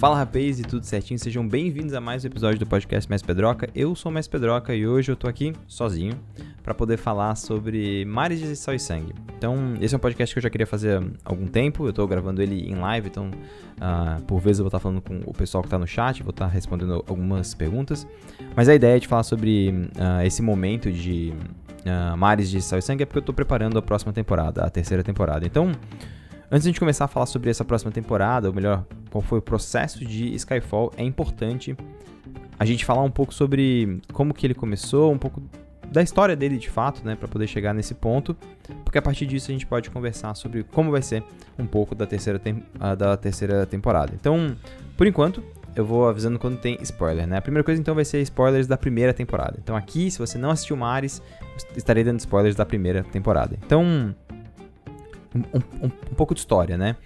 Fala rapaz e tudo certinho, sejam bem-vindos a mais um episódio do podcast Mestre Pedroca. Eu sou o Mestre Pedroca e hoje eu tô aqui sozinho para poder falar sobre Mares de Sal e Sangue. Então, esse é um podcast que eu já queria fazer há algum tempo, eu tô gravando ele em live, então uh, por vezes eu vou estar falando com o pessoal que tá no chat, vou estar respondendo algumas perguntas. Mas a ideia de falar sobre uh, esse momento de uh, Mares de Sal e Sangue é porque eu tô preparando a próxima temporada, a terceira temporada. Então, Antes de a gente começar a falar sobre essa próxima temporada, ou melhor, qual foi o processo de Skyfall, é importante a gente falar um pouco sobre como que ele começou, um pouco da história dele de fato, né, para poder chegar nesse ponto, porque a partir disso a gente pode conversar sobre como vai ser um pouco da terceira, da terceira temporada. Então, por enquanto, eu vou avisando quando tem spoiler, né? A primeira coisa então vai ser spoilers da primeira temporada. Então aqui, se você não assistiu Mares, estarei dando spoilers da primeira temporada. Então, um, um, um pouco de história, né?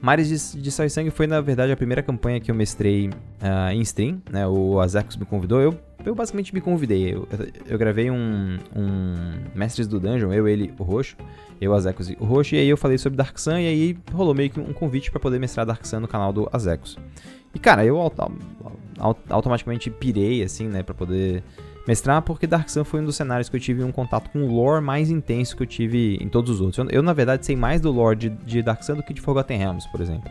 Mares de, de Sal e Sangue foi, na verdade, a primeira campanha que eu mestrei uh, em stream, né? O Azekos me convidou, eu, eu basicamente me convidei. Eu, eu gravei um, um Mestres do Dungeon, eu, ele, o Roxo, eu, Azekos e o Roxo, e aí eu falei sobre Dark Sun, e aí rolou meio que um convite para poder mestrar Dark Sun no canal do Azekos. E, cara, eu auto, auto, automaticamente pirei, assim, né, pra poder mestrar, porque Dark Sun foi um dos cenários que eu tive um contato com o lore mais intenso que eu tive em todos os outros. Eu, eu na verdade, sei mais do lore de, de, Dark Sun do que de Forgotten Realms, por exemplo.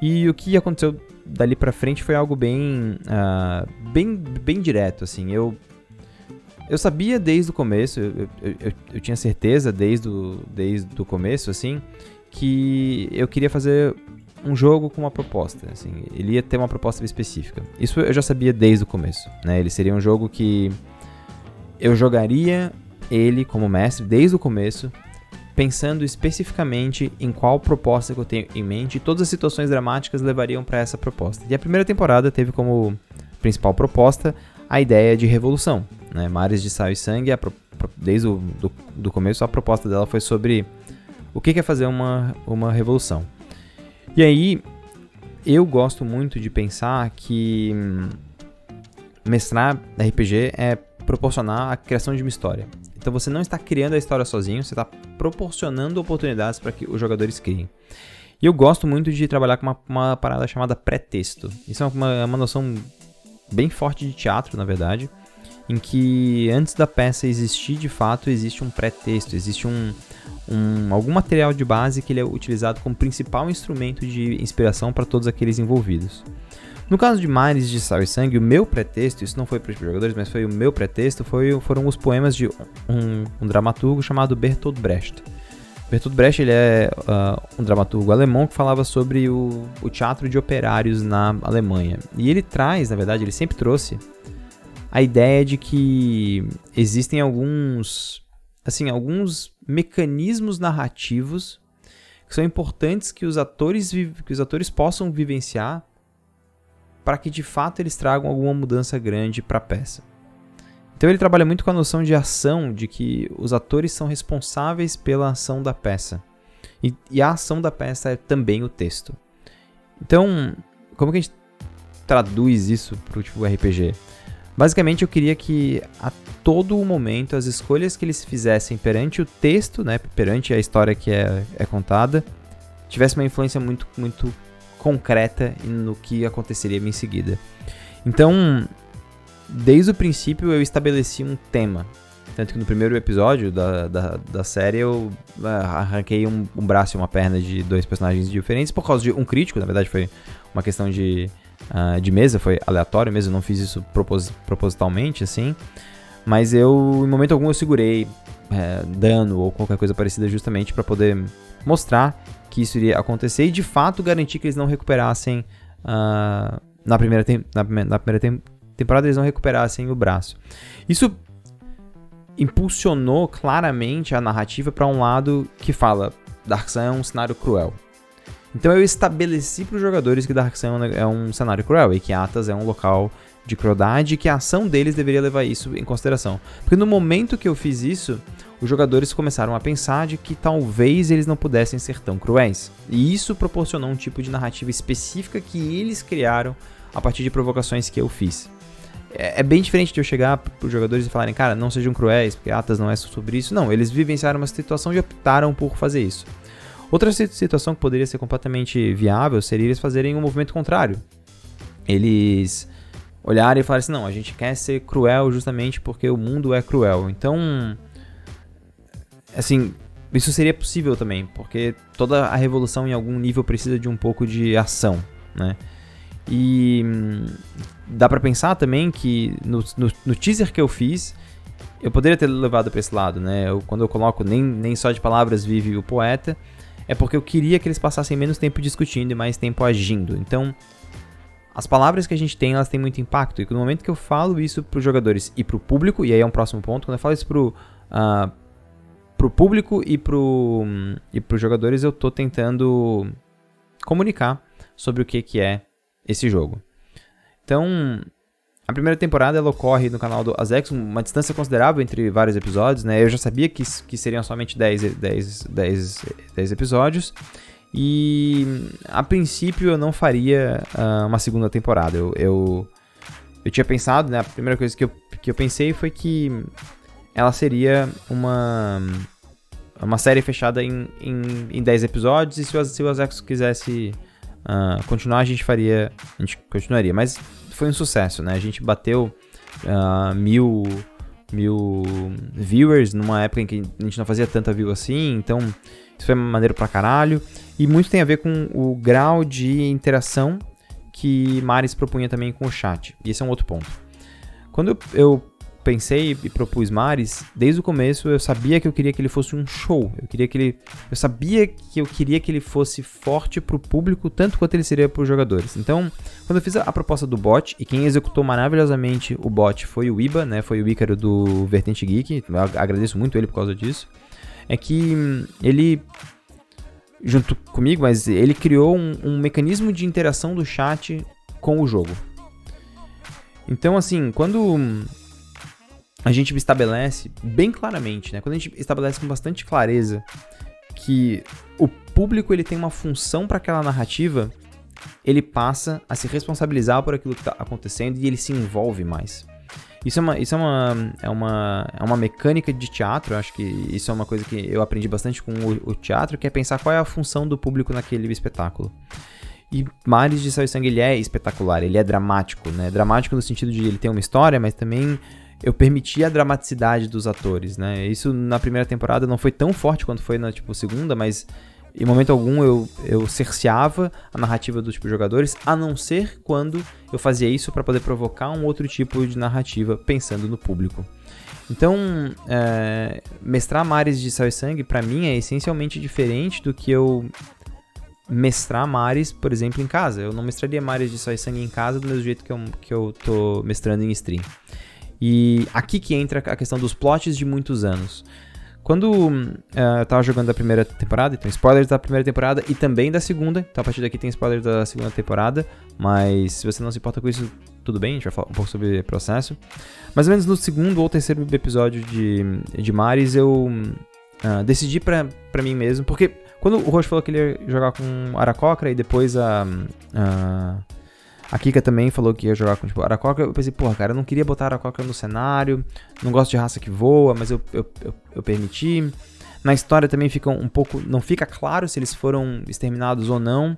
E o que aconteceu dali pra frente foi algo bem, uh, bem, bem direto, assim. Eu, eu sabia desde o começo, eu, eu, eu, eu tinha certeza desde o, desde o começo, assim, que eu queria fazer um jogo com uma proposta, assim, ele ia ter uma proposta específica. Isso eu já sabia desde o começo, né? Ele seria um jogo que eu jogaria ele como mestre desde o começo, pensando especificamente em qual proposta que eu tenho em mente, e todas as situações dramáticas levariam para essa proposta. E a primeira temporada teve como principal proposta a ideia de revolução, né? Mares de Sal e Sangue, pro, desde o do, do começo a proposta dela foi sobre o que é fazer uma, uma revolução. E aí, eu gosto muito de pensar que hum, mestrar RPG é proporcionar a criação de uma história. Então você não está criando a história sozinho, você está proporcionando oportunidades para que os jogadores criem. E eu gosto muito de trabalhar com uma, uma parada chamada pré-texto. Isso é uma, uma noção bem forte de teatro, na verdade, em que antes da peça existir de fato, existe um pré-texto, existe um, um, algum material de base que ele é utilizado como principal instrumento de inspiração para todos aqueles envolvidos. No caso de Mares de Sal e Sangue, o meu pretexto, isso não foi para os jogadores, mas foi o meu pretexto, foi, foram os poemas de um, um dramaturgo chamado Bertolt Brecht. Bertolt Brecht ele é uh, um dramaturgo alemão que falava sobre o, o teatro de operários na Alemanha. E ele traz, na verdade, ele sempre trouxe a ideia de que existem alguns assim, alguns mecanismos narrativos que são importantes que os atores, que os atores possam vivenciar para que de fato eles tragam alguma mudança grande para a peça. Então ele trabalha muito com a noção de ação, de que os atores são responsáveis pela ação da peça. E, e a ação da peça é também o texto. Então, como que a gente traduz isso para o tipo RPG? Basicamente, eu queria que a todo momento as escolhas que eles fizessem perante o texto, né, perante a história que é, é contada, tivesse uma influência muito, muito concreta no que aconteceria em seguida. Então, desde o princípio eu estabeleci um tema. Tanto que no primeiro episódio da, da, da série eu uh, arranquei um, um braço e uma perna de dois personagens diferentes por causa de um crítico, na verdade foi uma questão de uh, de mesa, foi aleatório mesmo, não fiz isso propos propositalmente, assim. Mas eu, em momento algum, eu segurei é, dano ou qualquer coisa parecida justamente para poder mostrar que isso iria acontecer e de fato garantir que eles não recuperassem uh, na primeira, na, na, primeira tem temporada eles não recuperassem o braço. Isso impulsionou claramente a narrativa para um lado que fala Dark Sun é um cenário cruel. Então eu estabeleci para os jogadores que Dark Sun é um cenário cruel e que Atas é um local de crueldade e que a ação deles deveria levar isso em consideração. Porque no momento que eu fiz isso, os jogadores começaram a pensar de que talvez eles não pudessem ser tão cruéis. E isso proporcionou um tipo de narrativa específica que eles criaram a partir de provocações que eu fiz. É, é bem diferente de eu chegar para os jogadores e falarem, cara, não sejam cruéis, porque Atas não é sobre isso. Não, eles vivenciaram uma situação e optaram por fazer isso. Outra situação que poderia ser completamente viável seria eles fazerem um movimento contrário. eles olharem e falarem assim: não, a gente quer ser cruel justamente porque o mundo é cruel. Então, assim, isso seria possível também, porque toda a revolução em algum nível precisa de um pouco de ação, né? E hum, dá para pensar também que no, no, no, teaser que eu fiz, eu poderia ter levado para esse lado, né? Eu, quando eu coloco nem, nem só de palavras vive o poeta, é porque eu queria que eles passassem menos tempo discutindo e mais tempo agindo. Então, as palavras que a gente tem, elas têm muito impacto. E no momento que eu falo isso para os jogadores e para o público, e aí é um próximo ponto, quando eu falo isso para uh, ah, pro público e para e os jogadores, eu estou tentando comunicar sobre o que, que é esse jogo. Então, a primeira temporada ela ocorre no canal do Azex, uma distância considerável entre vários episódios, né? Eu já sabia que, que seriam somente 10, 10, 10, 10 episódios. E a princípio eu não faria uh, uma segunda temporada. Eu, eu, eu, tinha pensado, né? A primeira coisa que eu, que eu pensei foi que ela seria uma, uma série fechada em, em, em 10 episódios. E se o, se o Azex quisesse uh, continuar, a gente faria. A gente continuaria. Mas foi um sucesso, né? A gente bateu uh, mil, mil viewers numa época em que a gente não fazia tanta view assim. Então isso foi maneiro pra caralho. E muito tem a ver com o grau de interação que Maris propunha também com o chat. E esse é um outro ponto. Quando eu, eu pensei e propus Maris, desde o começo eu sabia que eu queria que ele fosse um show. Eu queria que ele, eu sabia que eu queria que ele fosse forte pro público tanto quanto ele seria para os jogadores. Então, quando eu fiz a, a, proposta do bot e quem executou maravilhosamente o bot foi o Iba, né? Foi o Ícaro do Vertente Geek. Eu agradeço muito ele por causa disso. É que hum, ele junto comigo, mas ele criou um, um mecanismo de interação do chat com o jogo. Então, assim, quando hum, a gente estabelece bem claramente, né? Quando a gente estabelece com bastante clareza que o público ele tem uma função para aquela narrativa, ele passa a se responsabilizar por aquilo que está acontecendo e ele se envolve mais. Isso é uma, isso é uma, é uma, é uma mecânica de teatro, eu acho que isso é uma coisa que eu aprendi bastante com o, o teatro, que é pensar qual é a função do público naquele espetáculo. E Mares de Sal e Sangue ele é espetacular, ele é dramático, né? Dramático no sentido de ele ter uma história, mas também eu permiti a dramaticidade dos atores, né? Isso na primeira temporada não foi tão forte quanto foi na tipo segunda, mas em momento algum eu, eu cerceava a narrativa dos tipo, jogadores, a não ser quando eu fazia isso para poder provocar um outro tipo de narrativa pensando no público. Então, é, mestrar mares de sal e sangue para mim é essencialmente diferente do que eu mestrar mares, por exemplo, em casa. Eu não mestraria mares de sal e sangue em casa do mesmo jeito que eu, que eu tô mestrando em stream. E aqui que entra a questão dos plots de muitos anos. Quando uh, eu tava jogando a primeira temporada, então spoilers da primeira temporada e também da segunda, então a partir daqui tem spoilers da segunda temporada, mas se você não se importa com isso, tudo bem, a gente vai falar um pouco sobre o processo. Mais ou menos no segundo ou terceiro episódio de, de Maris, eu uh, decidi pra, pra mim mesmo, porque quando o Roche falou que ele ia jogar com Aracocra e depois a. Uh, a Kika também falou que ia jogar com tipo, Aracoca. Eu pensei, porra, cara, eu não queria botar Aracoca no cenário. Não gosto de raça que voa, mas eu, eu, eu, eu permiti. Na história também fica um pouco. Não fica claro se eles foram exterminados ou não.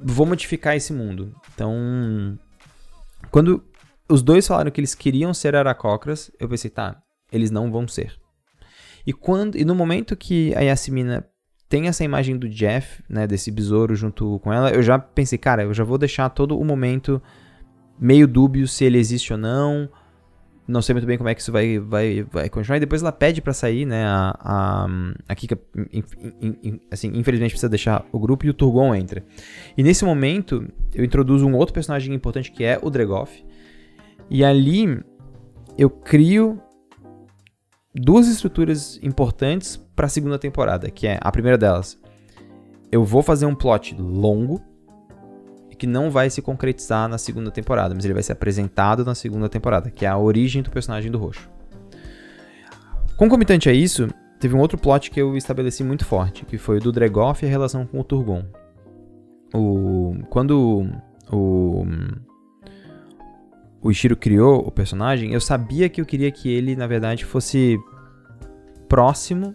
Vou modificar esse mundo. Então. Quando os dois falaram que eles queriam ser aracocras, eu pensei, tá, eles não vão ser. E quando e no momento que a Yasmina tem essa imagem do Jeff, né, desse besouro junto com ela, eu já pensei, cara, eu já vou deixar todo o momento meio dúbio se ele existe ou não. Não sei muito bem como é que isso vai, vai, vai continuar. E depois ela pede para sair, né? A, a, a Kika, assim, infelizmente precisa deixar o grupo e o Turgon entra. E nesse momento, eu introduzo um outro personagem importante que é o Dregoff. E ali eu crio duas estruturas importantes para a segunda temporada, que é a primeira delas. Eu vou fazer um plot longo que não vai se concretizar na segunda temporada, mas ele vai ser apresentado na segunda temporada, que é a origem do personagem do Roxo. Concomitante a isso, teve um outro plot que eu estabeleci muito forte, que foi o do Dregoff e a relação com o Turgon. O, quando o, o Ishiro criou o personagem, eu sabia que eu queria que ele, na verdade, fosse próximo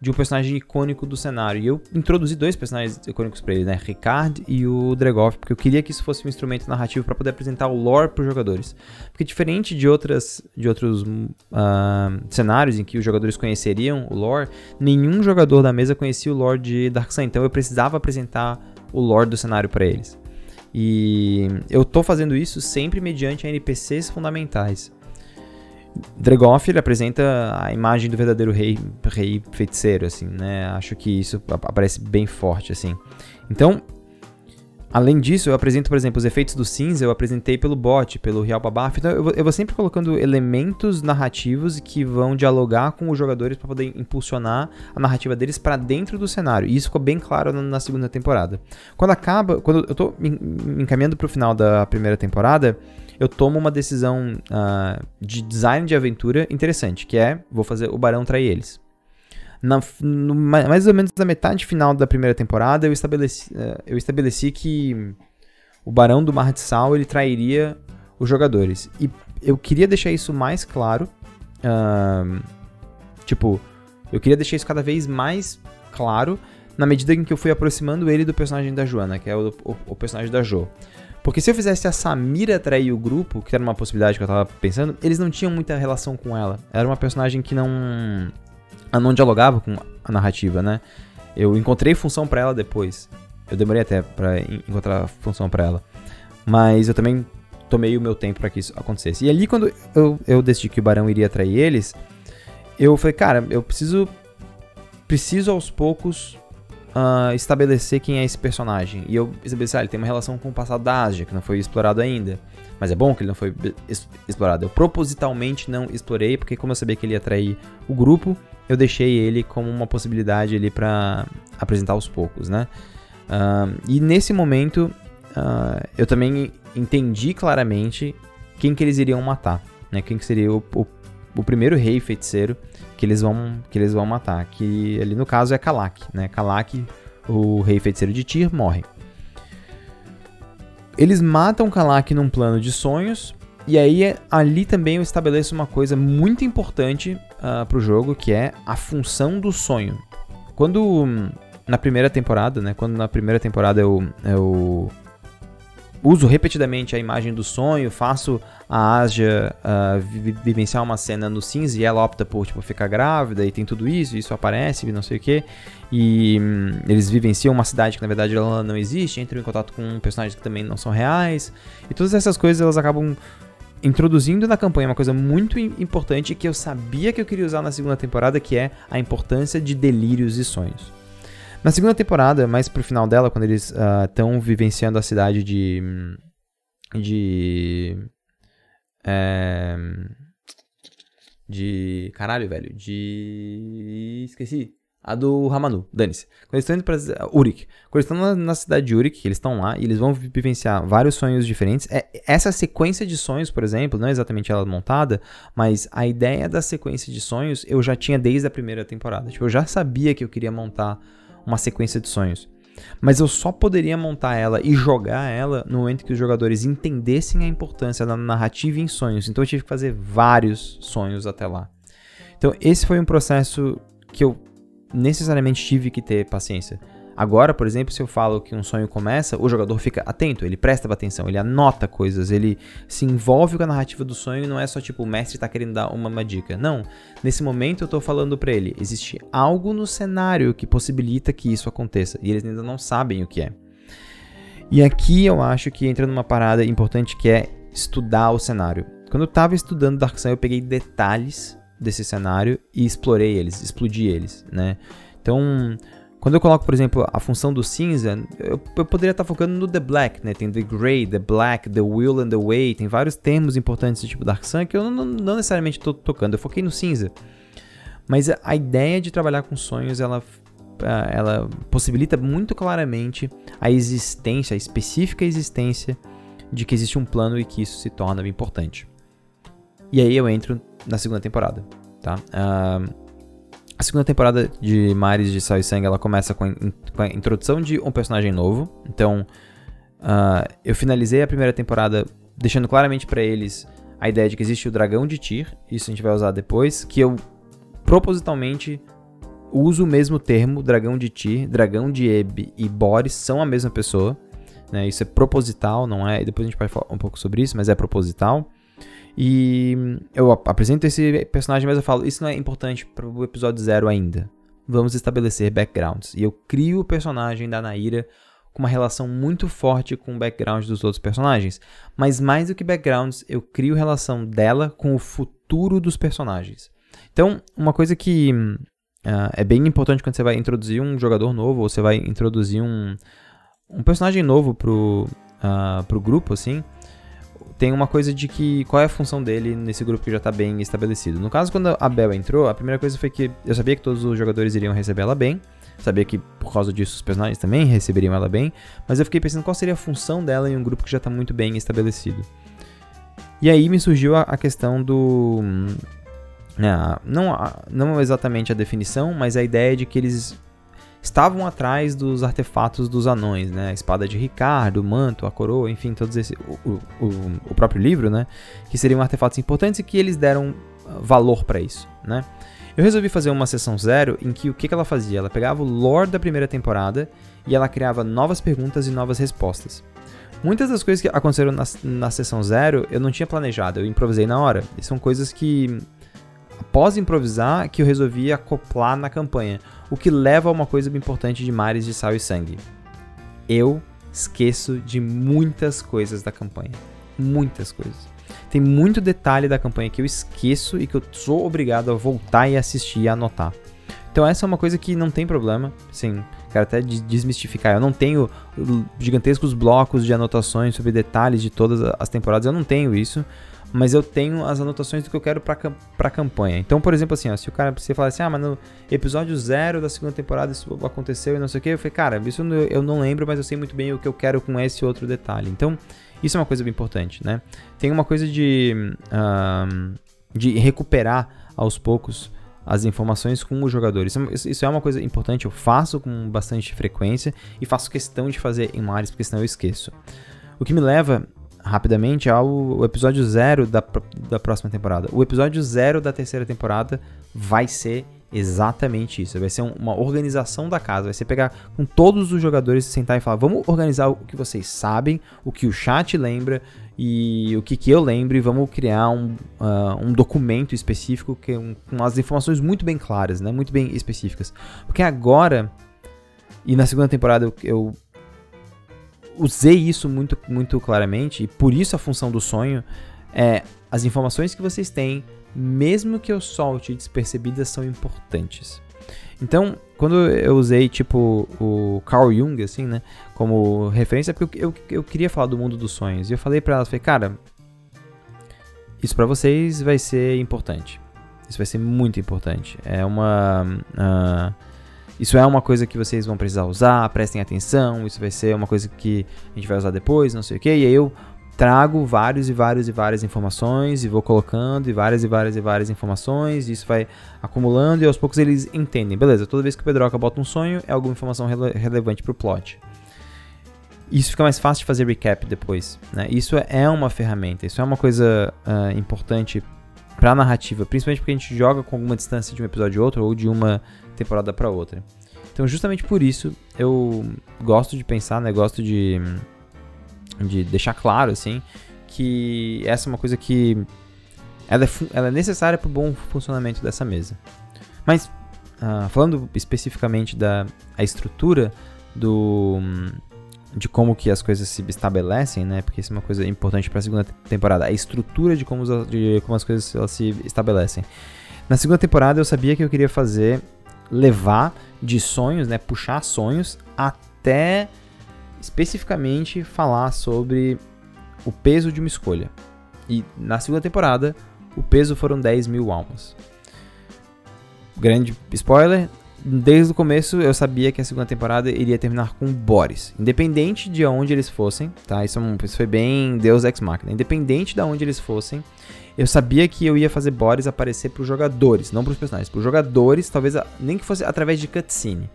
de um personagem icônico do cenário. E eu introduzi dois personagens icônicos para ele, né? Ricard e o Dregoff, porque eu queria que isso fosse um instrumento narrativo para poder apresentar o lore para os jogadores. Porque diferente de, outras, de outros uh, cenários em que os jogadores conheceriam o lore, nenhum jogador da mesa conhecia o lore de Dark Sun. Então eu precisava apresentar o lore do cenário para eles. E eu tô fazendo isso sempre mediante NPCs fundamentais. Dregoff ele apresenta a imagem do verdadeiro rei, rei feiticeiro, assim, né? Acho que isso aparece bem forte, assim. Então, além disso, eu apresento, por exemplo, os efeitos do cinza, eu apresentei pelo bot, pelo Real Babaf. Então, eu vou, eu vou sempre colocando elementos narrativos que vão dialogar com os jogadores para poder impulsionar a narrativa deles para dentro do cenário. E isso ficou bem claro na, segunda temporada. Quando acaba, quando eu tô me encaminhando pro final da primeira temporada, eu tomo uma decisão uh, de design de aventura interessante, que é, vou fazer o Barão trair eles. Na, no, mais ou menos na metade final da primeira temporada, eu estabeleci, uh, eu estabeleci que o Barão do Mar de Sal, ele trairia os jogadores. E eu queria deixar isso mais claro, uh, tipo, eu queria deixar isso cada vez mais claro na medida em que eu fui aproximando ele do personagem da Joana, que é o, o, o personagem da Jo. Porque se eu fizesse a Samira atrair o grupo, que era uma possibilidade que eu tava pensando, eles não tinham muita relação com ela. Era uma personagem que não. Ela não dialogava com a narrativa, né? Eu encontrei função para ela depois. Eu demorei até para encontrar função para ela. Mas eu também tomei o meu tempo para que isso acontecesse. E ali, quando eu, eu decidi que o Barão iria atrair eles, eu falei, cara, eu preciso. Preciso aos poucos uh, estabelecer quem é esse personagem. E eu estabeleci, ah, ele tem uma relação com o passado da Ásia, que não foi explorado ainda. Mas é bom que ele não foi explorado. Eu propositalmente não explorei, porque como eu sabia que ele ia atrair o grupo, eu deixei ele como uma possibilidade ali para apresentar aos poucos, né? Uh, e nesse momento, uh, eu também entendi claramente quem que eles iriam matar, né? Quem que seria o, o, o primeiro rei feiticeiro que eles vão que eles vão matar, que ali no caso é Kalak, né? Kalak, o rei feiticeiro de Tyr, morre. Eles matam Kalak num plano de sonhos, e aí ali também eu estabeleço uma coisa muito importante uh, ah, pro jogo, que é a função do sonho. Quando na primeira temporada, né? Quando na primeira temporada eu, eu uso repetidamente a imagem do sonho, faço a Asia uh, vivenciar uma cena no cinza e ela opta por tipo, ficar grávida e tem tudo isso, isso aparece, não sei o que. E hum, eles vivenciam uma cidade que na verdade ela não existe, entram em contato com personagens que também não são reais. E todas essas coisas elas acabam introduzindo na campanha uma coisa muito importante que eu sabia que eu queria usar na segunda temporada, que é a importância de delírios e sonhos. Na segunda temporada, mais pro final dela, quando eles estão uh, vivenciando a cidade de. De. É, de. Caralho, velho. De. Esqueci. A do Ramanu, dane-se. Quando eles estão indo pra Urik. Quando eles estão na, na, cidade de Urik, eles estão lá e eles vão vivenciar vários sonhos diferentes. É, essa sequência de sonhos, por exemplo, não é exatamente ela montada, mas a ideia da sequência de sonhos eu já tinha desde a primeira temporada. Tipo, eu já sabia que eu queria montar uma sequência de sonhos. Mas eu só poderia montar ela e jogar ela no momento que os jogadores entendessem a importância da narrativa em sonhos. Então eu tive que fazer vários sonhos até lá. Então esse foi um processo que eu necessariamente tive que ter paciência. Agora, por exemplo, se eu falo que um sonho começa, o jogador fica atento, ele presta atenção, ele anota coisas, ele se envolve com a narrativa do sonho e não é só tipo o mestre está querendo dar uma, uma, dica. Não. Nesse momento eu estou falando para ele, existe algo no cenário que possibilita que isso aconteça e eles ainda não sabem o que é. E aqui eu acho que entra numa parada importante que é estudar o cenário. Quando eu estava estudando Dark Sun, eu peguei detalhes desse cenário e explorei eles, explodi eles, né? Então, quando eu coloco, por exemplo, a função do cinza, eu, eu, poderia estar focando no The Black, né? Tem The Gray, The Black, The Will and The Way, tem vários termos importantes do tipo Dark Sun que eu não, não necessariamente estou tocando, eu foquei no cinza. Mas a, ideia de trabalhar com sonhos, ela, ela possibilita muito claramente a existência, a específica existência de que existe um plano e que isso se torna importante. E aí eu entro na segunda temporada, tá? Uh, a segunda temporada de Mares de Sal e Sangue ela começa com a, in, com a introdução de um personagem novo. Então, uh, eu finalizei a primeira temporada deixando claramente para eles a ideia de que existe o dragão de Tyr, isso a gente vai usar depois, que eu propositalmente uso o mesmo termo, dragão de Tyr, dragão de Eb e Boris são a mesma pessoa. Né? Isso é proposital, não é? Depois a gente vai falar um pouco sobre isso, mas é proposital. E eu apresento esse personagem, mas eu falo, isso não é importante para o episódio zero ainda. Vamos estabelecer backgrounds. E eu crio o personagem da Naira com uma relação muito forte com o background dos outros personagens. Mas mais do que backgrounds, eu crio relação dela com o futuro dos personagens. Então, uma coisa que uh, é bem importante quando você vai introduzir um jogador novo, ou você vai introduzir um, um personagem novo pro, uh, pro grupo, assim, tem uma coisa de que qual é a função dele nesse grupo que já está bem estabelecido. No caso, quando a Bel entrou, a primeira coisa foi que eu sabia que todos os jogadores iriam receber ela bem, sabia que por causa disso os personagens também receberiam ela bem, mas eu fiquei pensando qual seria a função dela em um grupo que já está muito bem estabelecido. E aí me surgiu a, a questão do. Uh, não, não exatamente a definição, mas a ideia de que eles estavam atrás dos artefatos dos anões, né? A espada de Ricardo, o manto, a coroa, enfim, todos esse o, o, o próprio livro, né? Que seriam artefatos importantes e que eles deram ah, valor para isso, né? Eu resolvi fazer uma sessão zero em que o que, que ela fazia? Ela pegava o lore da primeira temporada e ela criava novas perguntas e novas respostas. Muitas das coisas que aconteceram na, na sessão zero eu não tinha planejado, eu improvisei na hora. E são coisas que, após improvisar, que eu resolvi acoplar na campanha. O que leva a uma coisa importante de Mares de Sal e Sangue. Eu esqueço de muitas coisas da campanha. Muitas coisas. Tem muito detalhe da campanha que eu esqueço e que eu sou obrigado a voltar e assistir e anotar. Então essa é uma coisa que não tem problema, sim, quero até desmistificar. Eu não tenho gigantescos blocos de anotações sobre detalhes de todas as temporadas, eu não tenho isso mas eu tenho as anotações do que eu quero pra, pra campanha. Então, por exemplo, assim, ó, se o cara você falar assim, ah, mas no episódio zero da segunda temporada isso aconteceu e não sei o que, eu falei, cara, isso eu não lembro, mas eu sei muito bem o que eu quero com esse outro detalhe. Então, isso é uma coisa bem importante, né? Tem uma coisa de, uh, de recuperar aos poucos as informações com os jogadores. Isso, isso é uma coisa importante, eu faço com bastante frequência e faço questão de fazer em mares, porque senão eu esqueço. O que me leva rapidamente ao episódio zero da, da próxima temporada. O episódio zero da terceira temporada vai ser exatamente isso. Vai ser uma organização da casa. Vai ser pegar com todos os jogadores, sentar e falar: vamos organizar o que vocês sabem, o que o chat lembra e o que, que eu lembro, e vamos criar um, uh, um documento específico que, um, com as informações muito bem claras, né? muito bem específicas. Porque agora, e na segunda temporada eu, eu usei isso muito, muito claramente, e por isso a função do sonho é as informações que vocês têm, mesmo que eu solte despercebidas, são importantes. Então, quando eu usei, tipo, o Carl Jung, assim, né, como referência, é porque eu, eu, eu queria falar do mundo dos sonhos. E eu falei para elas, falei, cara, isso para vocês vai ser importante. Isso vai ser muito importante. É uma... Uh, isso é uma coisa que vocês vão precisar usar, prestem atenção, isso vai ser uma coisa que a gente vai usar depois, não sei o que. E aí eu trago vários e vários e várias informações e vou colocando e várias e várias e várias informações, e isso vai acumulando e aos poucos eles entendem. Beleza, toda vez que o Pedroca bota um sonho, é alguma informação rele relevante pro plot. Isso fica mais fácil de fazer recap depois. Né? Isso é uma ferramenta, isso é uma coisa uh, importante para a narrativa, principalmente porque a gente joga com alguma distância de um episódio a outro ou de uma temporada para outra. Então, justamente por isso, eu gosto de pensar, né, gosto de, de deixar claro, assim, que essa é uma coisa que ela é, ela é necessária para o bom funcionamento dessa mesa. Mas, uh, falando especificamente da a estrutura do de como que as coisas se estabelecem, né? Porque isso é uma coisa importante para a segunda temporada, a estrutura de como, de como as coisas elas se estabelecem. Na segunda temporada eu sabia que eu queria fazer levar de sonhos, né, puxar sonhos até especificamente falar sobre o peso de uma escolha. E na segunda temporada, o peso foram 10 mil almas. Grande spoiler, desde o começo eu sabia que a segunda temporada iria terminar com Boris. Independente de onde eles fossem, tá? Isso, é isso foi bem Deus Ex Machina. Independente de onde eles fossem, eu sabia que eu ia fazer Boris aparecer para os jogadores, não para os personagens. Para os jogadores, talvez nem que fosse através de cutscene.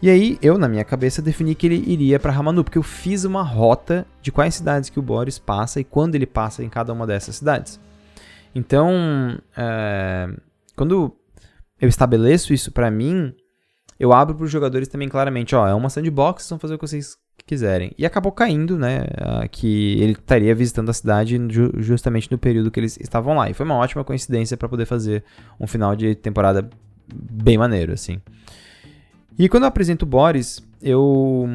E aí, eu, na minha cabeça, defini que ele iria para Ramanu, porque eu fiz uma rota de quais cidades que o Boris passa e quando ele passa em cada uma dessas cidades. Então, é, quando eu estabeleço isso para mim, eu abro para os jogadores também claramente, ó, é uma sandbox, vocês vão fazer o que vocês quiserem. E acabou caindo, né, que ele estaria visitando a cidade justamente no período que eles estavam lá. E foi uma ótima coincidência para poder fazer um final de temporada bem maneiro, assim. E quando eu apresento o Boris, eu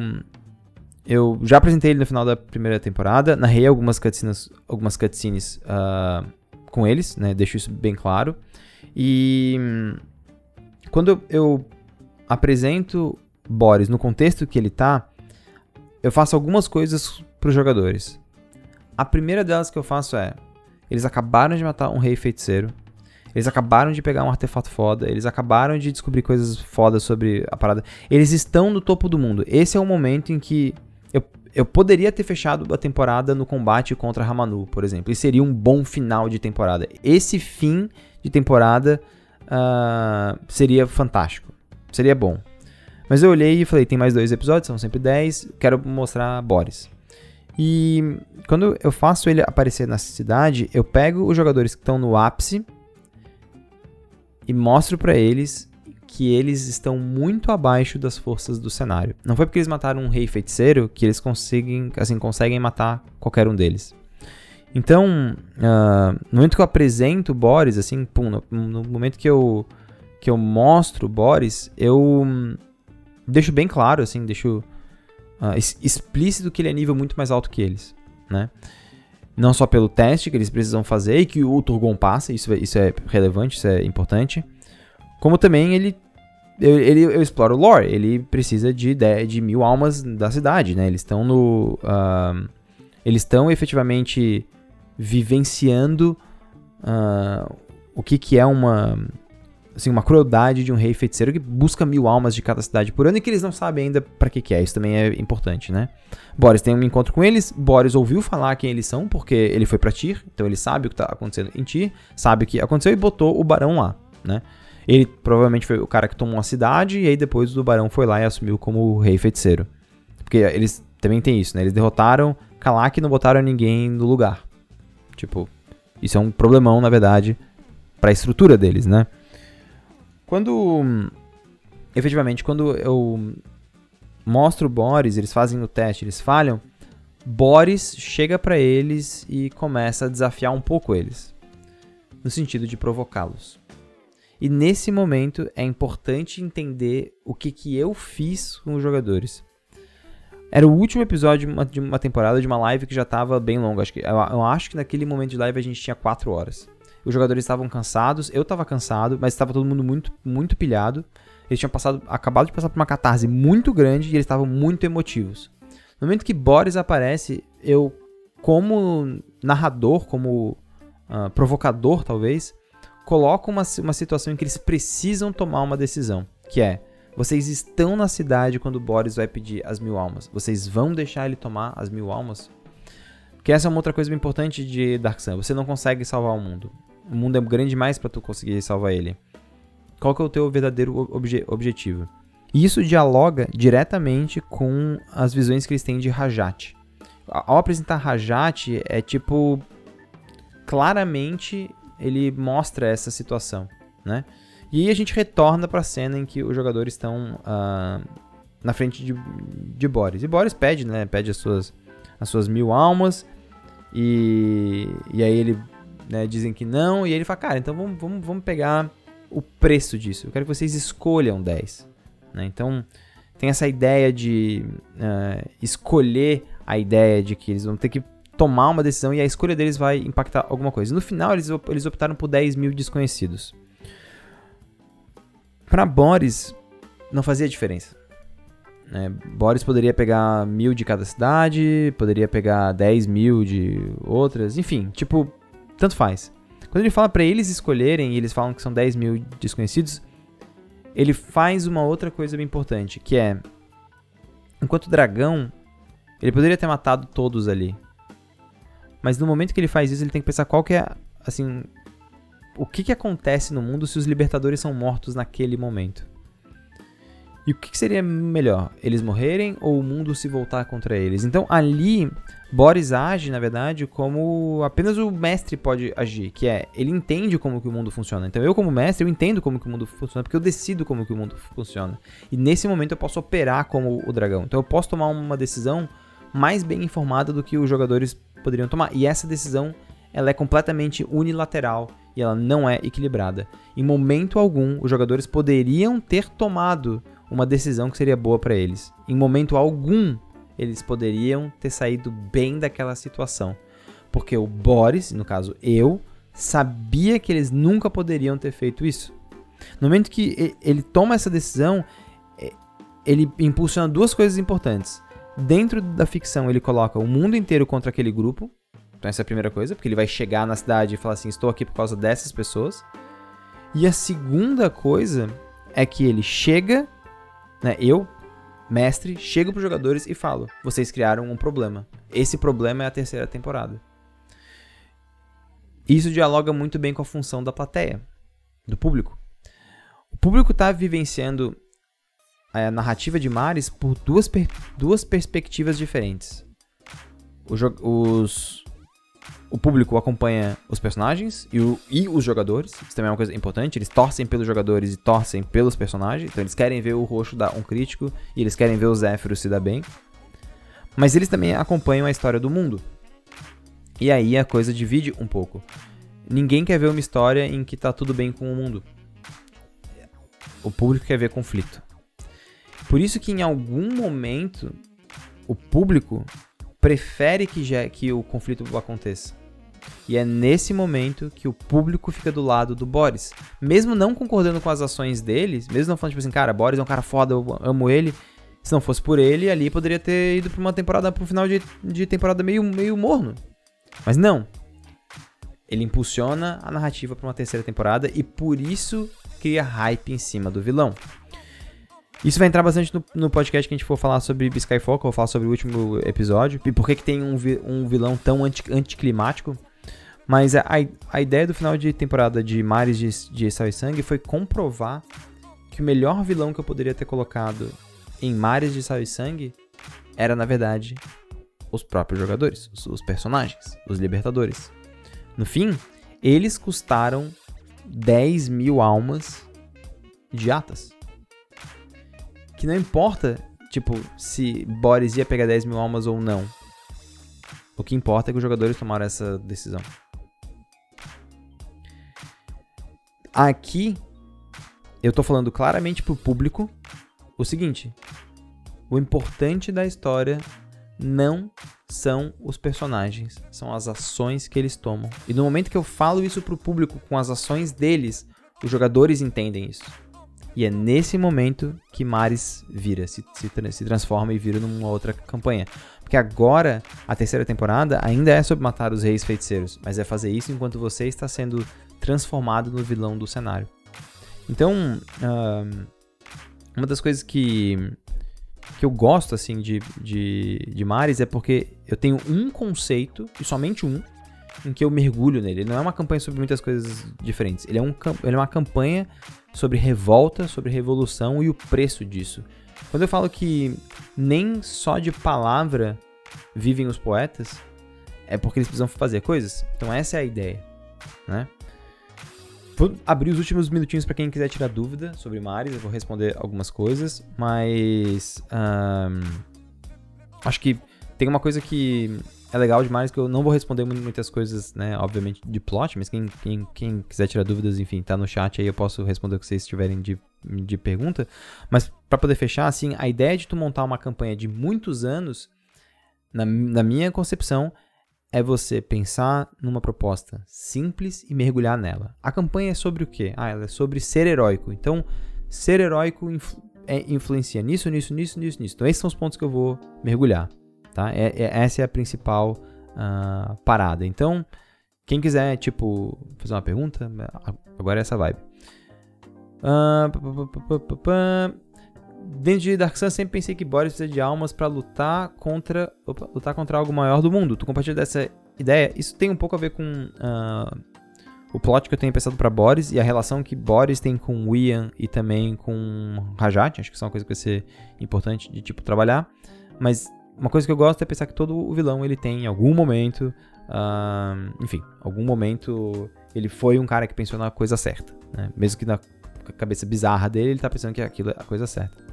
eu já apresentei ele no final da primeira temporada, narrei algumas cutscenes, algumas cutscenes uh, com eles, né? Deixo isso bem claro. E quando eu apresento Boris no contexto que ele tá, eu faço algumas coisas para os jogadores. A primeira delas que eu faço é: eles acabaram de matar um rei feiticeiro, eles acabaram de pegar um artefato foda, eles acabaram de descobrir coisas fodas sobre a parada. Eles estão no topo do mundo. Esse é o momento em que eu, eu poderia ter fechado a temporada no combate contra Ramanu, por exemplo. E seria um bom final de temporada. Esse fim de temporada uh, seria fantástico. Seria bom. Mas eu olhei e falei, tem mais dois episódios, são sempre 10, quero mostrar Boris. E quando eu faço ele aparecer na cidade, eu pego os jogadores que estão no ápice e mostro para eles que eles estão muito abaixo das forças do cenário. Não foi porque eles mataram um rei feiticeiro que eles conseguem, assim, conseguem matar qualquer um deles. Então, uh, no momento que eu apresento o Boris, assim, pum, no, no, momento que eu, que eu mostro o Boris, eu um, deixo bem claro, assim, deixo uh, explícito que ele é nível muito mais alto que eles, né? Não só pelo teste que eles precisam fazer e que o Turgon passa, isso, é, isso é relevante, isso é importante, como também ele eu, ele, eu exploro o lore, ele precisa de, de, de mil almas da cidade, né? Eles estão no... Uh, eles estão efetivamente vivenciando uh, o que, que é uma, assim, uma crueldade de um rei feiticeiro que busca mil almas de cada cidade por ano e que eles não sabem ainda para que, que é. Isso também é importante, né? Boris tem um encontro com eles. Boris ouviu falar quem eles são, porque ele foi pra Tyr, então ele sabe o que tá acontecendo em Tyr, sabe o que aconteceu e botou o barão lá, né? Ele provavelmente foi o cara que tomou a cidade e aí depois o barão foi lá e assumiu como rei feiticeiro. Porque eles também tem isso, né? Eles derrotaram Kalak e não botaram ninguém no lugar. Tipo, isso é um problemão, na verdade, para a estrutura deles, né? Quando efetivamente quando eu mostro o Boris, eles fazem o teste, eles falham, Boris chega para eles e começa a desafiar um pouco eles, no sentido de provocá-los. E nesse momento é importante entender o que, que eu fiz com os jogadores. Era o último episódio de uma, de uma temporada de uma live que já estava bem longa. Acho que, eu, eu, acho que naquele momento de live a gente tinha 4 horas. Os jogadores estavam cansados, eu estava cansado, mas estava todo mundo muito, muito pilhado. Eles tinham passado, acabado de passar por uma catarse muito grande e eles estavam muito emotivos. No momento que Boris aparece, eu, como narrador, como uh, provocador talvez, coloco uma, uma situação em que eles precisam tomar uma decisão, que é vocês estão na cidade quando Boris vai pedir as mil almas. Vocês vão deixar ele tomar as mil almas? Porque essa é uma outra coisa importante de Dark Sun. Você não consegue salvar o mundo. O mundo é grande demais para tu conseguir salvar ele. Qual que é o teu verdadeiro obje objetivo? E isso dialoga diretamente com as visões que eles têm de Rajat. Ao apresentar Rajat, é tipo... Claramente ele mostra essa situação, né? E aí a gente retorna para a cena em que os jogadores estão uh, na frente de, de Boris. E Boris pede, né? Pede as suas, as suas mil almas. E, e aí ele né, dizem que não. E aí ele fala, cara, então vamos, vamos, vamos pegar o preço disso. Eu quero que vocês escolham 10. Né? Então tem essa ideia de uh, escolher a ideia de que eles vão ter que tomar uma decisão e a escolha deles vai impactar alguma coisa. No final, eles, eles optaram por 10 mil desconhecidos. Para Boris, não fazia diferença. É, Boris poderia pegar mil de cada cidade, poderia pegar 10 mil de outras, enfim, tipo, tanto faz. Quando ele fala para eles escolherem e eles falam que são 10 mil desconhecidos, ele faz uma outra coisa bem importante, que é, enquanto dragão, ele poderia ter matado todos ali. Mas no momento que ele faz isso, ele tem que pensar qual que é, assim, o que, que acontece no mundo se os libertadores são mortos naquele momento. E o que seria melhor? Eles morrerem ou o mundo se voltar contra eles? Então ali, Boris age, na verdade, como apenas o mestre pode agir, que é, ele entende como que o mundo funciona. Então eu como mestre, eu entendo como que o mundo funciona, porque eu decido como que o mundo funciona. E nesse momento eu posso operar como o dragão. Então eu posso tomar uma decisão mais bem informada do que os jogadores poderiam tomar. E essa decisão, ela é completamente unilateral e ela não é equilibrada. Em momento algum, os jogadores poderiam ter tomado uma decisão que seria boa para eles. Em momento algum, eles poderiam ter saído bem daquela situação. Porque o Boris, no caso eu, sabia que eles nunca poderiam ter feito isso. No momento que ele toma essa decisão, ele impulsiona duas coisas importantes. Dentro da ficção, ele coloca o mundo inteiro contra aquele grupo. Então, essa é a primeira coisa, porque ele vai chegar na cidade e falar assim: estou aqui por causa dessas pessoas. E a segunda coisa é que ele chega né, eu, mestre, chego para os jogadores e falo: vocês criaram um problema. Esse problema é a terceira temporada. Isso dialoga muito bem com a função da plateia, do público. O público está vivenciando a narrativa de Mares por duas, per duas perspectivas diferentes. os, o público acompanha os personagens e, o, e, os jogadores. Isso também é uma coisa importante. Eles torcem pelos jogadores e torcem pelos personagens. Então eles querem ver o roxo dar um crítico e eles querem ver o Zéfiro se dar bem. Mas eles também acompanham a história do mundo. E aí a coisa divide um pouco. Ninguém quer ver uma história em que tá tudo bem com o mundo. O público quer ver conflito. Por isso que em algum momento o público prefere que, que o conflito aconteça. E é nesse momento que o público fica do lado do Boris. Mesmo não concordando com as ações deles, mesmo não falando tipo assim, cara, Boris é um cara foda, eu amo ele. Se não fosse por ele, ali poderia ter ido pra uma temporada, pro final de, de temporada meio, meio morno. Mas não. Ele impulsiona a narrativa para uma terceira temporada e por isso cria hype em cima do vilão. Isso vai entrar bastante no, no, podcast que a gente for falar sobre Skyfall, que eu vou falar sobre o último episódio, e por que, que tem um, vi, um vilão tão anti, anticlimático. Mas a, a ideia do final de temporada de Mares de, de Sal e Sangue foi comprovar que o melhor vilão que eu poderia ter colocado em Mares de Sal e Sangue era, na verdade, os próprios jogadores, os, os personagens, os libertadores. No fim, eles custaram 10 mil almas de Atas que não importa, tipo, se Boris ia pegar 10 mil almas ou não. O que importa é que os jogadores tomaram essa decisão. Aqui, eu tô falando claramente pro público o seguinte: o importante da história não são os personagens, são as ações que eles tomam. E no momento que eu falo isso pro público com as ações deles, os jogadores entendem isso. E é nesse momento que Mares vira, se, se, se, transforma e vira numa outra campanha. Porque agora, a terceira temporada ainda é sobre matar os reis feiticeiros, mas é fazer isso enquanto você está sendo transformado no vilão do cenário. Então, uh, uma das coisas que, que eu gosto assim de, de, de Mares é porque eu tenho um conceito, e somente um, em que eu mergulho nele. Ele não é uma campanha sobre muitas coisas diferentes. Ele é, um, ele é uma campanha sobre revolta, sobre revolução e o preço disso. Quando eu falo que nem só de palavra vivem os poetas, é porque eles precisam fazer coisas. Então essa é a ideia, né? Vou abrir os últimos minutinhos para quem quiser tirar dúvida sobre Mares, eu vou responder algumas coisas, mas um, acho que tem uma coisa que é legal demais que eu não vou responder muitas coisas, né, obviamente, de plot, mas quem, quem, quem quiser tirar dúvidas, enfim, tá no chat aí, eu posso responder o que vocês tiverem de, de pergunta. Mas para poder fechar, assim, a ideia de tu montar uma campanha de muitos anos, na, na minha concepção, é você pensar numa proposta simples e mergulhar nela. A campanha é sobre o quê? Ah, ela é sobre ser heróico. Então, ser heróico influ é, influencia nisso, nisso, nisso, nisso, nisso. Então, esses são os pontos que eu vou mergulhar. Tá? É, é, essa é a principal uh, parada. Então, quem quiser, tipo, fazer uma pergunta, agora é essa vibe. Uh, Dentro de Dark Sun, sempre pensei que Boris precisa de almas para lutar contra opa, lutar contra algo maior do mundo. Tu compartilha dessa ideia? Isso tem um pouco a ver com uh, o plot que eu tenho pensado para Boris e a relação que Boris tem com Ian e também com Rajat, acho que são uma coisa que vai ser importante de tipo trabalhar. Mas uma coisa que eu gosto é pensar que todo o vilão ele tem em algum momento, uh, enfim, algum momento ele foi um cara que pensou na coisa certa, né? Mesmo que na cabeça bizarra dele ele tá pensando que aquilo é a coisa certa.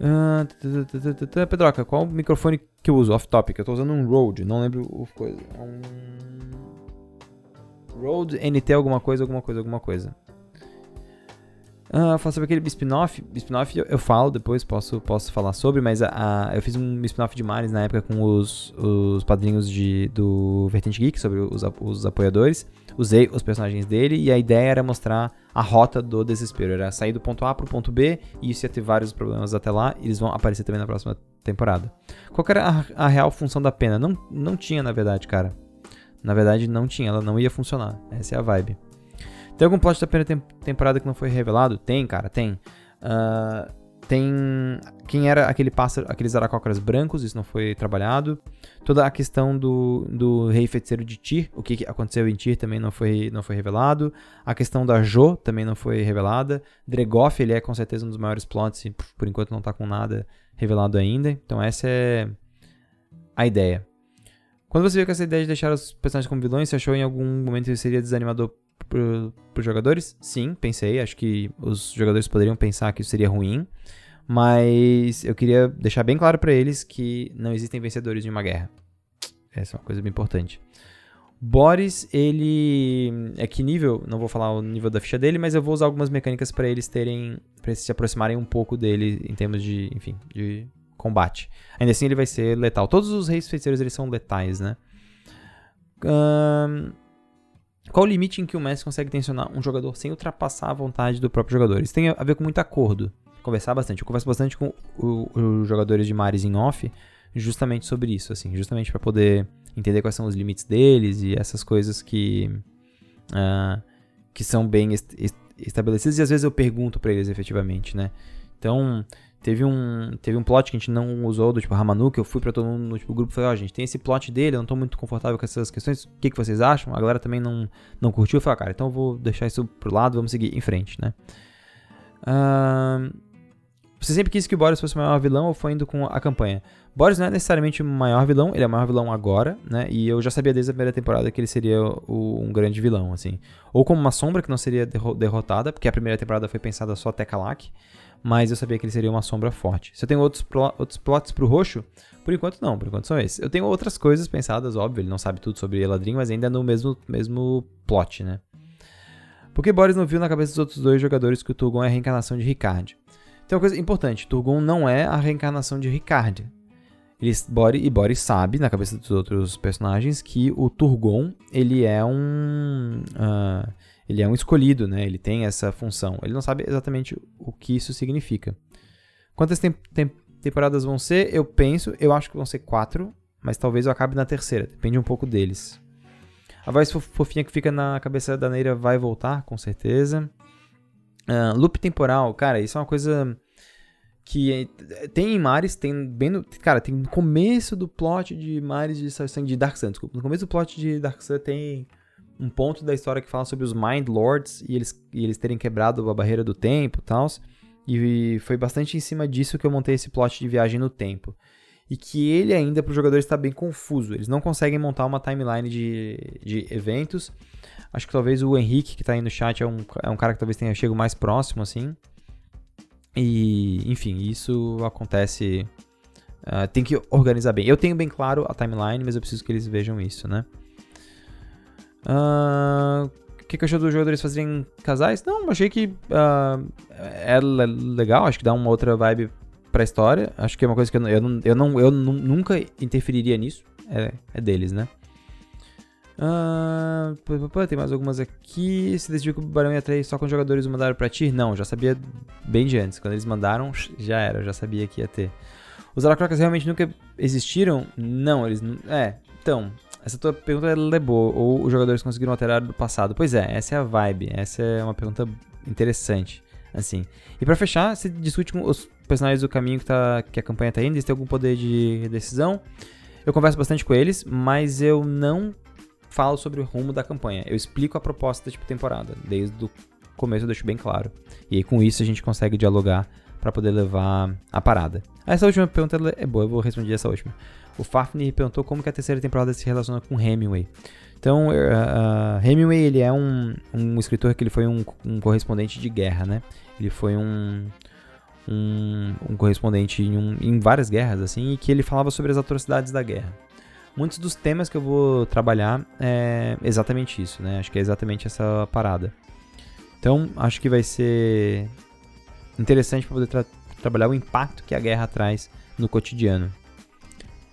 Uh, Pedroca, qual microfone que eu uso? Off topic. Eu tô usando um Rode, não lembro o coisa. Um Rode NT alguma coisa, alguma coisa, alguma coisa. Uh, falar sobre aquele spin-off. Spin-off eu, eu, falo depois, posso, posso falar sobre, mas a, a eu fiz um spin-off de Mares na época com os, os padrinhos de, do Vertente Geek, sobre os, os apoiadores. Usei os personagens dele e a ideia era mostrar a rota do desespero. Era sair do ponto A pro ponto B e isso ia ter vários problemas até lá e eles vão aparecer também na próxima temporada. Qual era a, a real função da pena? Não, não tinha, na verdade, cara. Na verdade, não tinha, ela não ia funcionar. Essa é a vibe. Tem algum plot da primeira temporada que não foi revelado? Tem, cara, tem. Uh, tem quem era aquele pássaro, aqueles aracócaras brancos, isso não foi trabalhado. Toda a questão do, do rei feiticeiro de Tyr, o que aconteceu em Tyr também não foi, não foi revelado. A questão da Jo também não foi revelada. Dregoff, ele é com certeza um dos maiores plots e por enquanto não tá com nada revelado ainda. Então essa é a ideia. Quando você viu com essa ideia de deixar os personagens como vilões, você achou em algum momento que seria desanimador para os jogadores? Sim, pensei. Acho que os jogadores poderiam pensar que isso seria ruim. Mas eu queria deixar bem claro para eles que não existem vencedores em uma guerra. Essa é uma coisa bem importante. Boris, ele. É que nível? Não vou falar o nível da ficha dele, mas eu vou usar algumas mecânicas para eles terem. para se aproximarem um pouco dele em termos de. enfim, de combate. Ainda assim, ele vai ser letal. Todos os reis feiticeiros eles são letais, né? Um, qual o limite em que o mestre consegue tensionar um jogador sem ultrapassar a vontade do próprio jogador? Isso tem a ver com muito acordo. Conversar bastante. Eu converso bastante com os jogadores de Mares em off, justamente sobre isso, assim, justamente para poder entender quais são os limites deles e essas coisas que uh, que são bem est estabelecidas e às vezes eu pergunto para eles efetivamente, né? Então, Teve um, teve um plot que a gente não usou do tipo Ramanuk, eu fui pra todo mundo no tipo, grupo e falei, ó, oh, gente, tem esse plot dele, eu não tô muito confortável com essas questões, o que, que vocês acham? A galera também não, não curtiu, eu falei, ah, cara, então eu vou deixar isso pro lado, vamos seguir em frente, né? Uh, você sempre quis que o Boris fosse o maior vilão ou foi indo com a campanha? Boris não é necessariamente o maior vilão, ele é o maior vilão agora, né? E eu já sabia desde a primeira temporada que ele seria o, um grande vilão, assim. Ou como uma sombra que não seria derrotada, porque a primeira temporada foi pensada só até Kalak mas eu sabia que ele seria uma sombra forte. Se eu tenho outros, outros plots pro roxo, por enquanto não, por enquanto são esses. Eu tenho outras coisas pensadas, óbvio, ele não sabe tudo sobre Eladrin, mas ainda é no mesmo, mesmo plot, né? Porque Boris não viu na cabeça dos outros dois jogadores que o Turgon é a reencarnação de Ricard. Tem uma coisa importante, Turgon não é a reencarnação de Ricard. Eles, Boris, e Boris sabe, na cabeça dos outros personagens, que o Turgon, ele é um... Uh, ele é um escolhido, né? Ele tem essa função. Ele não sabe exatamente o que isso significa. Quantas tem tem temporadas vão ser? Eu penso, eu acho que vão ser quatro, mas talvez eu acabe na terceira. Depende um pouco deles. A voz fofinha que fica na cabeça da Neira vai voltar, com certeza. Uh, loop temporal, cara, isso é uma coisa que tem em Mares, tem bem no, cara, tem no começo do plot de Mares de Sangue de Dark Sun, desculpa, no começo do plot de Dark Sun tem um ponto da história que fala sobre os Mind Lords e eles, e eles terem quebrado a barreira do tempo e tal. E foi bastante em cima disso que eu montei esse plot de viagem no tempo. E que ele ainda para os jogadores está bem confuso. Eles não conseguem montar uma timeline de, de eventos. Acho que talvez o Henrique, que está aí no chat, é um, é um cara que talvez tenha chego mais próximo, assim. E, enfim, isso acontece. Uh, tem que organizar bem. Eu tenho bem claro a timeline, mas eu preciso que eles vejam isso, né? Uh, o que, que achou dos jogadores fazerem casais? Não, achei que uh, é legal, acho que dá uma outra vibe pra história. Acho que é uma coisa que eu, eu, não, eu, não, eu nunca interferiria nisso. É, é deles, né? Uh, tem mais algumas aqui. Se decidiu que o Barão ia atrair só com jogadores mandaram pra ti? Não, já sabia bem de antes. Quando eles mandaram, já era, já sabia que ia ter. Os Aracrocas realmente nunca existiram? Não, eles. É, então. Essa tua pergunta é boa. Ou os jogadores conseguiram alterar do passado? Pois é, essa é a vibe. Essa é uma pergunta interessante. Assim. E para fechar, você discute com os personagens do caminho que, tá, que a campanha tá indo, eles têm algum poder de decisão. Eu converso bastante com eles, mas eu não falo sobre o rumo da campanha. Eu explico a proposta da tipo temporada, desde o começo eu deixo bem claro. E aí com isso a gente consegue dialogar para poder levar a parada. Essa última pergunta é boa, eu vou responder essa última. O Fafnir perguntou como que a terceira temporada se relaciona com Hemingway. Então, uh, uh, Hemingway ele é um, um escritor que ele foi um, um correspondente de guerra, né? Ele foi um, um, um correspondente em, um, em, várias guerras, assim, e que ele falava sobre as atrocidades da guerra. Muitos dos temas que eu vou trabalhar é exatamente isso, né? Acho que é exatamente essa parada. Então, acho que vai ser interessante para poder tra trabalhar o impacto que a guerra traz no cotidiano.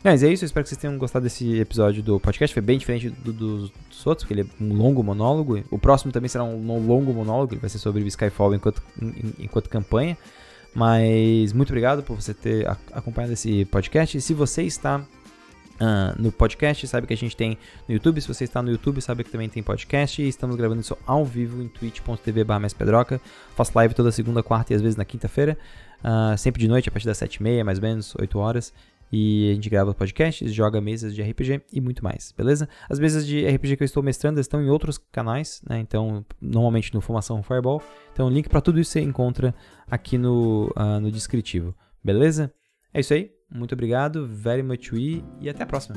Mas é isso, eu espero que vocês tenham gostado desse episódio do podcast. Foi bem diferente do, do, dos outros, porque ele é um longo monólogo. O próximo também será um, um longo monólogo, ele vai ser sobre Skyfall enquanto, enquanto campanha. Mas muito obrigado por você ter acompanhado esse podcast. E se você está Uh, no podcast, sabe que a gente tem no YouTube. Se você está no YouTube, sabe que também tem podcast. E estamos gravando isso ao vivo em twitch.tv pedroca. Faço live toda segunda, quarta e às vezes na quinta-feira. Uh, sempre de noite, a partir das 7h30, mais ou menos, 8 horas. E a gente grava podcasts, joga mesas de RPG e muito mais, beleza? As mesas de RPG que eu estou mestrando estão em outros canais, né? Então, normalmente no Formação Fireball. Então, o link para tudo isso você encontra aqui no, uh, no descritivo, beleza? É isso aí. Muito obrigado, very much we, e até a próxima.